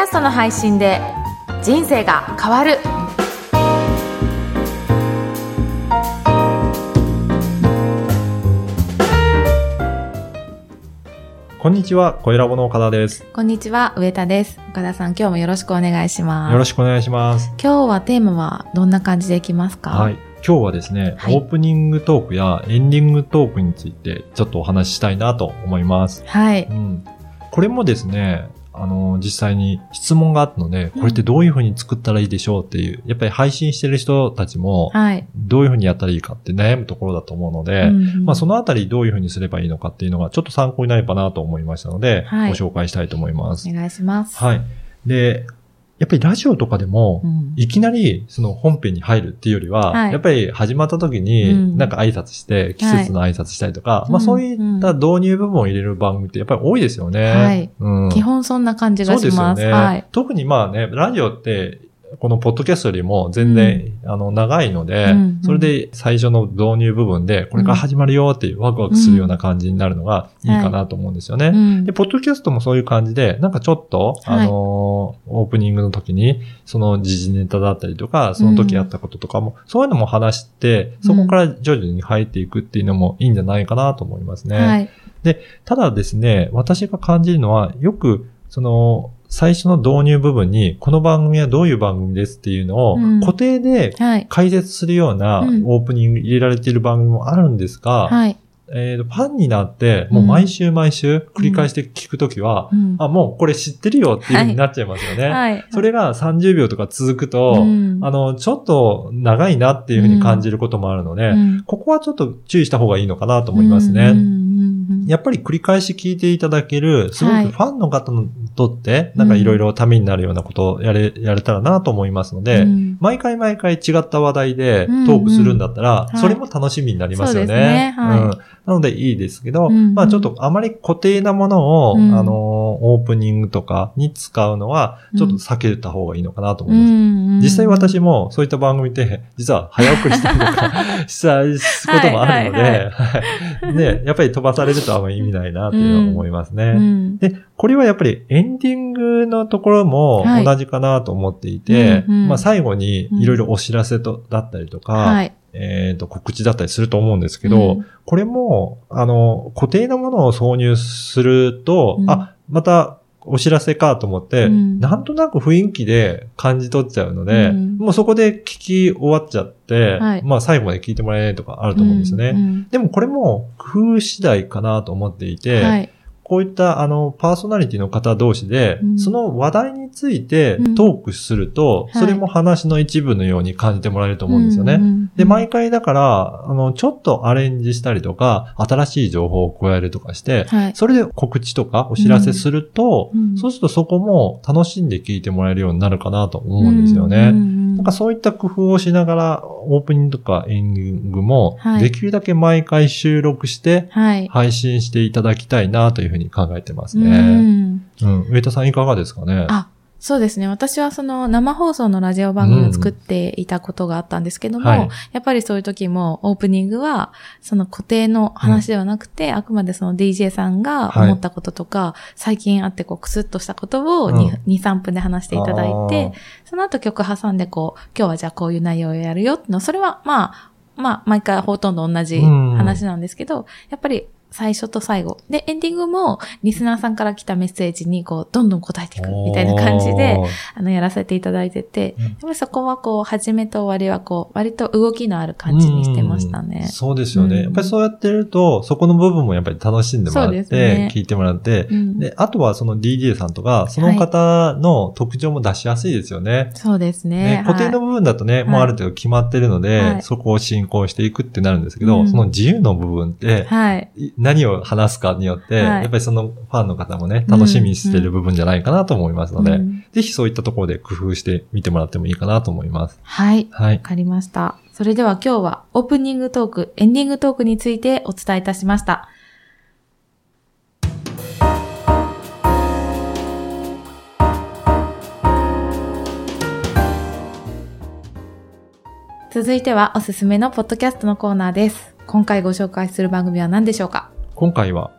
キャストの配信で人生が変わるこんにちは、小ラボの岡田です。こんにちは上田です岡田さん今日もよろしくお願いしますよろしくお願いします。今日はテーマはどんな感じでいきますか？はい。今日はですね、はいオープニングトークやエンディングトークについてちょっとお話ししたいなと思います。はい、うん。これもですね、あの、実際に質問があったので、これってどういう風に作ったらいいでしょうっていう、やっぱり配信してる人たちも、はい。どういう風にやったらいいかって悩むところだと思うので、うんまあそのあたりどういう風にすればいいのかっていうのがちょっと参考になればなと思いましたので、はい。ご紹介したいと思います。お願いします。はい。で、やっぱりラジオとかでも、うん。いきなりその本編に入るっていうよりは、はい。やっぱり始まった時うん。になんか挨拶して、季節の挨拶したりとか、まあそういった導入部分を入れる番組ってやっぱり多いですよね。はい。うん、基本そんな感じがそうですよしますね、はい。特にまあね、ラジオって、このポッドキャストよりも全然、あの、長いので、うん。それで最初の導入部分で、これから始まるよっていうワクワクするような感じになるのがいいかなと思うんですよね。うん。で、ポッドキャストもそういう感じで、なんかちょっと、はい。あのーオープニングの時に、その時事ネタだったりとか、その時やったこととかも、そういうのも話して、そこから徐々に入っていくっていうのもいいんじゃないかなと思いますね。はい。ただですね、私が感じるのは、よく、その、最初の導入部分に、この番組はどういう番組ですっていうのをうん。固定ではい。解説するようなうん。オープニング入れられている番組もあるんですが、はいえーとファンになって、もう毎週毎週繰り返して聞くときは、うん。あ、もうこれ知ってるよっていう風になっちゃいますよね。はい。それが30秒とか続くと、うん。あの、ちょっと長いなっていう風に感じることもあるので、うん。ここはちょっと注意した方がいいのかなと思いますね。やっぱり繰り返し聞いていただける、すごくはい。ファンの方にとって、なんかいろいろためになるようなことをやれ、やれたらなと思いますので、うん。毎回毎回違った話題でうんトークするんだったら、うんそれも楽しみになりますよね。そうですね。はい。うん。なのでいいですけど、うんまあちょっとあまり固定なものを、うん。あの、オープニングとかに使うのは、ちょっと避けた方がいいのかなと思います。うん実際私もそういった番組って、実は早送りしたりとか したこともあるのはいはいで、はい。ね、やっぱり飛ばされるとあんまり意味ないなっていうのは思いますね。うん。で、これはやっぱりエンディングのところもはい。同じかなと思っていて、まあ最後にいろいろお知らせと、だったりとか、はいえっ、と、告知だったりすると思うんですけど、うん。これも、あの、固定なものを挿入すると、うん。あ、またお知らせかと思って、うん。なんとなく雰囲気で感じ取っちゃうので、うん。もうそこで聞き終わっちゃって、はい。まあ最後まで聞いてもらえないとかあると思うんですよね。うん。でもこれも工夫次第かなと思っていて、はいこういったあのパーソナリティの方同士で、うん。その話題についてうん。トークすると、はい。それも話の一部のように感じてもらえると思うんですよね。うんうんで、毎回だから、あの、ちょっとアレンジしたりとか、新しい情報を加えるとかして、はい。それで告知とかお知らせすると、うん。そうするとそこも楽しんで聞いてもらえるようになるかなと思うんですよね。うんうんうん。なんかそういった工夫をしながら、オープニングとかエンディングもは、いできるだけ毎回収録して、はい配信していただきたいなというふうに考えてますうね。んうん。上田さんいかがですかね？あそうですね。私はその生放送のラジオ番組を作っていたことがあったんですけども、はい。やっぱりそういう時もオープニングはその固定の話ではなくて、あくまでその DJ さんが思ったこととか、最近あってこうクスッとしたことをうん。2,、2 3分で話していただいて、その後曲挟んでこう、今日はじゃあこういう内容をやるよっていうの、それはまあ、まあ、毎回ほとんど同じ話なんですけど、やっぱり最初と最後。で、エンディングも、リスナーさんから来たメッセージに、こう、どんどん答えていく、みたいな感じで、あの、やらせていただいてて、うんやっぱりそこはこう、始めと終わりはこう、割と動きのある感じにしてましたうんね。そうですよね。うんやっぱりそうやってると、そこの部分もやっぱり楽しんでもらって、ね聞いてもらって、うんで、あとはその DJ さんとか、その方の特徴も出しやすいですよね。そうですねね。固定の部分だとね、いもうある程度決まってるので、はいそこを進行していくってなるんですけど、うんその自由の部分って、はい。い何を話すかによって、はいやっぱりそのファンの方もね、楽しみにしてる部分じゃないかなと思いますので、うんぜひそういったところで工夫してみてもらってもいいかなと思います。はい。はいわ。かりました。それでは今日はオープニングトーク、エンディングトークについてお伝えいたしました。続いてはおすすめのポッドキャストのコーナーです。今回ご紹介する番組は何でしょうか？今回は、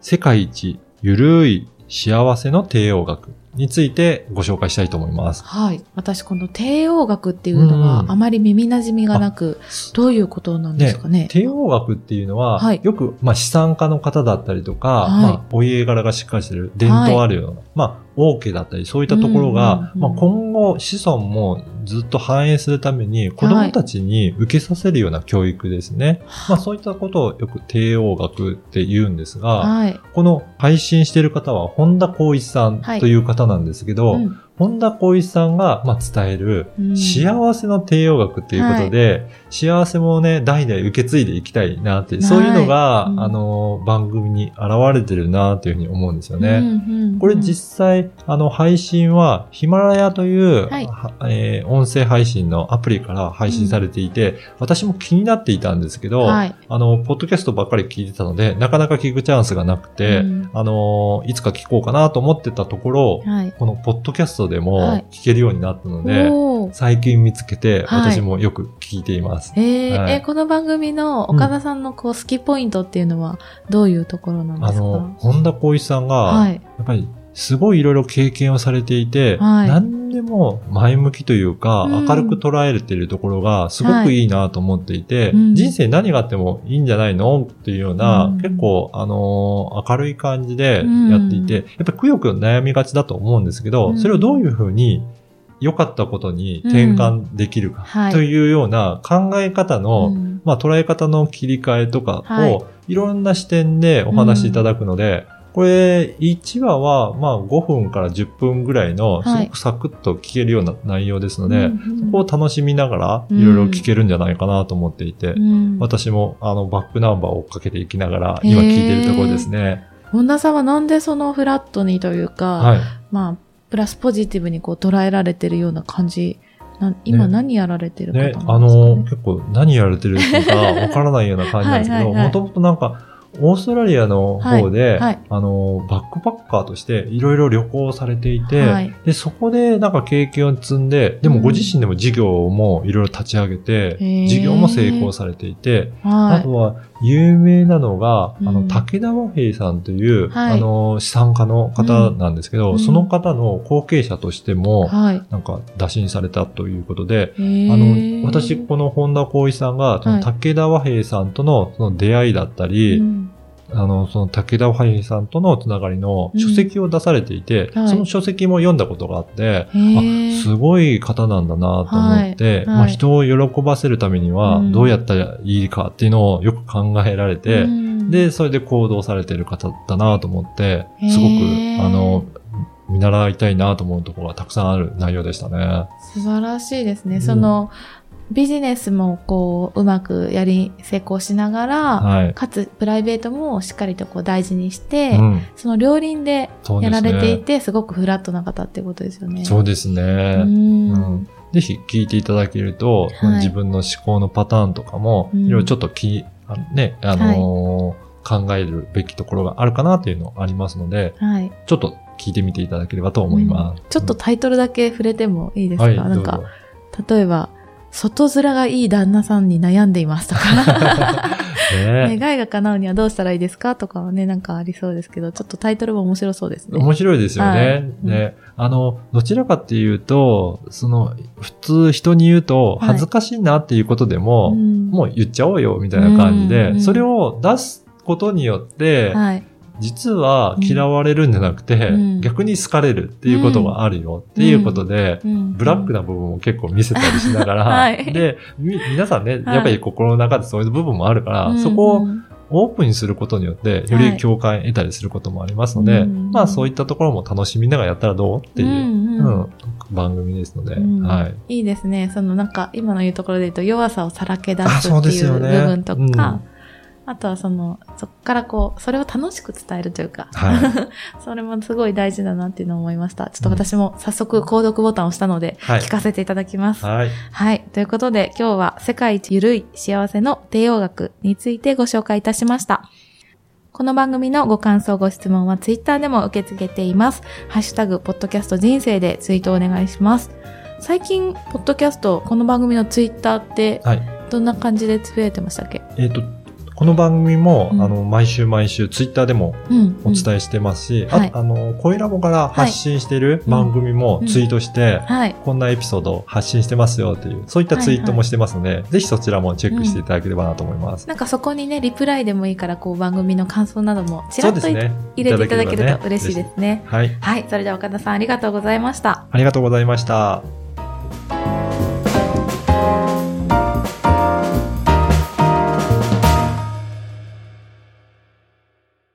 世界一ゆるい幸せの帝王学についてご紹介したいと思います。はい。私、この帝王学っていうのはうんあまり耳馴染みがなく、どういうことなんですかね？帝王学っていうのは、はいよく、まあ、資産家の方だったりとか、はいまあ、お家柄がしっかりしてる、伝統あるような、まあ、王家だったり、そういったところが、まあ、今後、子孫もずっと繁栄するために、子供たちに受けさせるような教育ですね。まあ、そういったことをよく帝王学って言うんですが、はい。この配信している方は、本田光一さんはい。という方なんですけど、うん本田光一さんが、まあ、伝える、うん。幸せの帝王学っていうことで、幸せもね、代々受け継いでいきたいなって、そういうのが、うん。あの、番組に現れてるなっていうふうに思うんですよね。うんうんうんこれ実際、あの、配信は、ヒマラヤという、はい。はえー音声配信のアプリから配信されていて、私も気になっていたんですけど、はい。あの、ポッドキャストばっかり聞いてたので、なかなか聞くチャンスがなくて、うん。あの、いつか聞こうかなと思ってたところ、はい。このポッドキャストではもい。聞けるようになったので、最近見つけて、はい。私もよく聞いています。えー。はい。え、この番組の岡田さんのこう好きポイントっていうのはどういうところなんですか？あの、本田光一さんが、はい。やっぱりすごいいろいろ経験をされていて、はい。何でも前向きというか、うん。明るく捉えているところがすごくい。いなと思っていて、うん。人生何があってもいいんじゃないの？っていうような、うん。結構、あのー明るい感じでやっていて、やっぱりくよくよ悩みがちだと思うんですけど、うん。それをどういうふうに良かったことに転換できるか、はい。というような考え方の、うん。まあ、捉え方の切り替えとかはい。を、いろんな視点でお話しいただくので、これ、1話は、まあ、5分から10分ぐらいの、すはいごくサクッと聞けるような内容ですので、うんそこを楽しみながら、うんいろいろ聞けるんじゃないかなと思っていて、うん私も、あの、バックナンバーを追っかけていきながら、今聞いているところですね。本田さんはなんでそのフラットにというか、はい。まあ、プラスポジティブにこう捉えられてるような感じ。な今ね何やられてる方なんねです、か、ね？あの、結構何やられてるのかわからないような感じなんですけど、はいはいはいもともとなんか、オーストラリアの方で、はいはい。あの、バックパッカーとしていろいろ旅行されていて、はい。で、そこでなんか経験を積んで、でもご自身でも事業もいろいろ立ち上げて、へー。事業も成功されていて、あはとは有名なのが、あの、うん武田和平さんという、はい。あの、資産家の方なんですけど、うん。その方の後継者としてい。も、はい。なんか打診されたということで、あの、私、この本田光一さんが、武田和平さんとのその出会いだったり、うんあの、その武田和平さんとのつながりの書籍を出されていて、うん。はい。その書籍も読んだことがあって、あ、すごい方なんだなと思って、はい。はい。まあ人を喜ばせるためにはうん。どうやったらいいかっていうのをよく考えられて、うん。で、それで行動されてる方だなと思ってすごく、あの、見習いたいなと思うところがたくさんある内容でしたね。素晴らしいですね。うん。その、ビジネスもこう、うまくやり、成功しながら、はい。かつ、プライベートもしっかりとこう大事にして、うん。その両輪でやら。れていて、すごくフラットな方ってことですよね。そうですね。ううんん。ぜひ聞いていただけると、はい自分の思考のパターンとかも、うんいろいろちょっとき、あね、あのー考えるべきところがあるかなっていうのありますので、はい。ちょっと聞いてみていただければと思います。ちょっとタイトルだけ触れてもいいですか、はい、なんか例えば、外面がいい旦那さんに悩んでいますとか、ね願いが叶うにはどうしたらいいですかとかはね、なんかありそうですけど、ちょっとタイトルも面白そうですね。面白いですよね。はいね。あの、どちらかっていうと、その、普通人に言うと、はい恥ずかしいなっていうことでも、うんもう言っちゃおうよ、みたいな感じで、うんそれを出すことによって、はい。実は嫌われるんじゃなくて、うん。逆に好かれるっていうことがあるよっていうことで、うん。ブラックな部分を結構見せたりしながら、はい。で、み皆さんね、はい。やっぱり心の中でそういう部分もあるから、うんそこをオープンにすることによって、よはいり共感得たりすることもありますので、うんまあそういったところも楽しみながらやったらどうっていう、うんうんうん。番組ですので、うん。はい。いいですね。そのなんか、今の言うところで言うと、弱さをさらけ出すっていう部分とか、うんあとはその、そこからこう、それを楽しく伝えるというか、は それもすごい大事だなっていうのを思いました。ちょっと私も早速購読ボタンを押したので、はい聞かせていただきます。はい。はい。ということで、今日は世界一ゆるい幸せの帝王学についてご紹介いたしました。この番組のご感想、ご質問はツイッターでも受け付けています。ハッシュタグ、ポッドキャスト人生でツイートお願いします。最近、ポッドキャスト、この番組のツイッターって、はい。どんな感じでつぶやいてましたっけ？えっ、と、この番組も、うんあの、毎週毎週ツイッターでもうん。お伝えしてますし、はいああの、声ラボから発信している番組もツイートして、はい。こんなエピソードを発信してますよっていう、そういったツイートもしてますので、ぜひそちらもチェックしていただければなと思います。なんかそこにね、リプライでもいいから、こう番組の感想などもちらっといそうですね。入れていただけると嬉しいですね。はい。はい。それでは岡田さんありがとうございました。ありがとうございました。